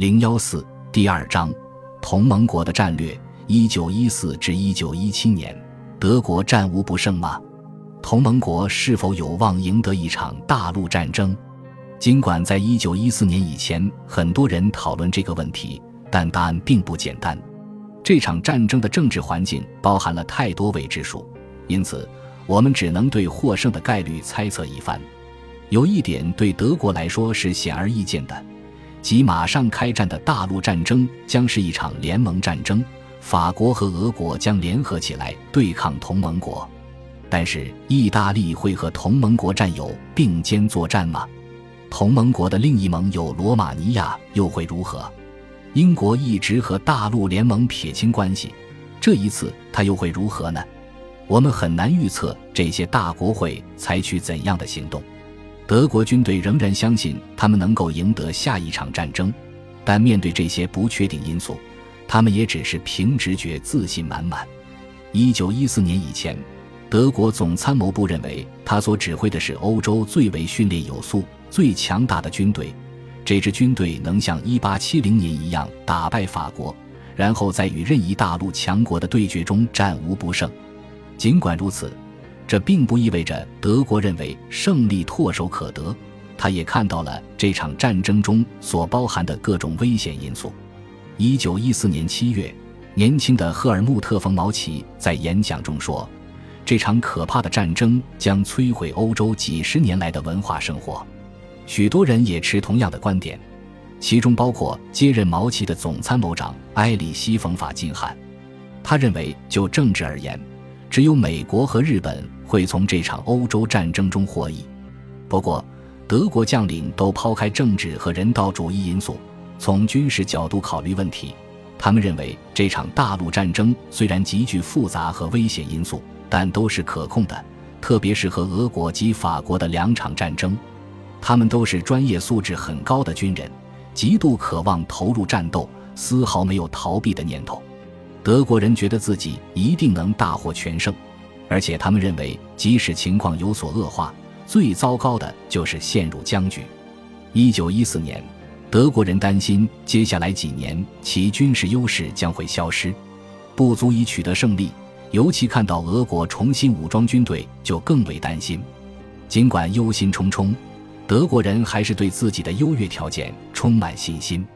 零幺四第二章，同盟国的战略。一九一四至一九一七年，德国战无不胜吗？同盟国是否有望赢得一场大陆战争？尽管在一九一四年以前，很多人讨论这个问题，但答案并不简单。这场战争的政治环境包含了太多未知数，因此我们只能对获胜的概率猜测一番。有一点对德国来说是显而易见的。即马上开战的大陆战争将是一场联盟战争，法国和俄国将联合起来对抗同盟国。但是，意大利会和同盟国战友并肩作战吗？同盟国的另一盟友罗马尼亚又会如何？英国一直和大陆联盟撇清关系，这一次他又会如何呢？我们很难预测这些大国会采取怎样的行动。德国军队仍然相信他们能够赢得下一场战争，但面对这些不确定因素，他们也只是凭直觉自信满满。一九一四年以前，德国总参谋部认为他所指挥的是欧洲最为训练有素、最强大的军队，这支军队能像一八七零年一样打败法国，然后在与任意大陆强国的对决中战无不胜。尽管如此。这并不意味着德国认为胜利唾手可得，他也看到了这场战争中所包含的各种危险因素。一九一四年七月，年轻的赫尔穆特·冯·毛奇在演讲中说：“这场可怕的战争将摧毁欧洲几十年来的文化生活。”许多人也持同样的观点，其中包括接任毛奇的总参谋长埃里希·冯·法金汉。他认为，就政治而言，只有美国和日本。会从这场欧洲战争中获益。不过，德国将领都抛开政治和人道主义因素，从军事角度考虑问题。他们认为这场大陆战争虽然极具复杂和危险因素，但都是可控的。特别是和俄国及法国的两场战争，他们都是专业素质很高的军人，极度渴望投入战斗，丝毫没有逃避的念头。德国人觉得自己一定能大获全胜。而且他们认为，即使情况有所恶化，最糟糕的就是陷入僵局。一九一四年，德国人担心接下来几年其军事优势将会消失，不足以取得胜利。尤其看到俄国重新武装军队，就更为担心。尽管忧心忡忡，德国人还是对自己的优越条件充满信心。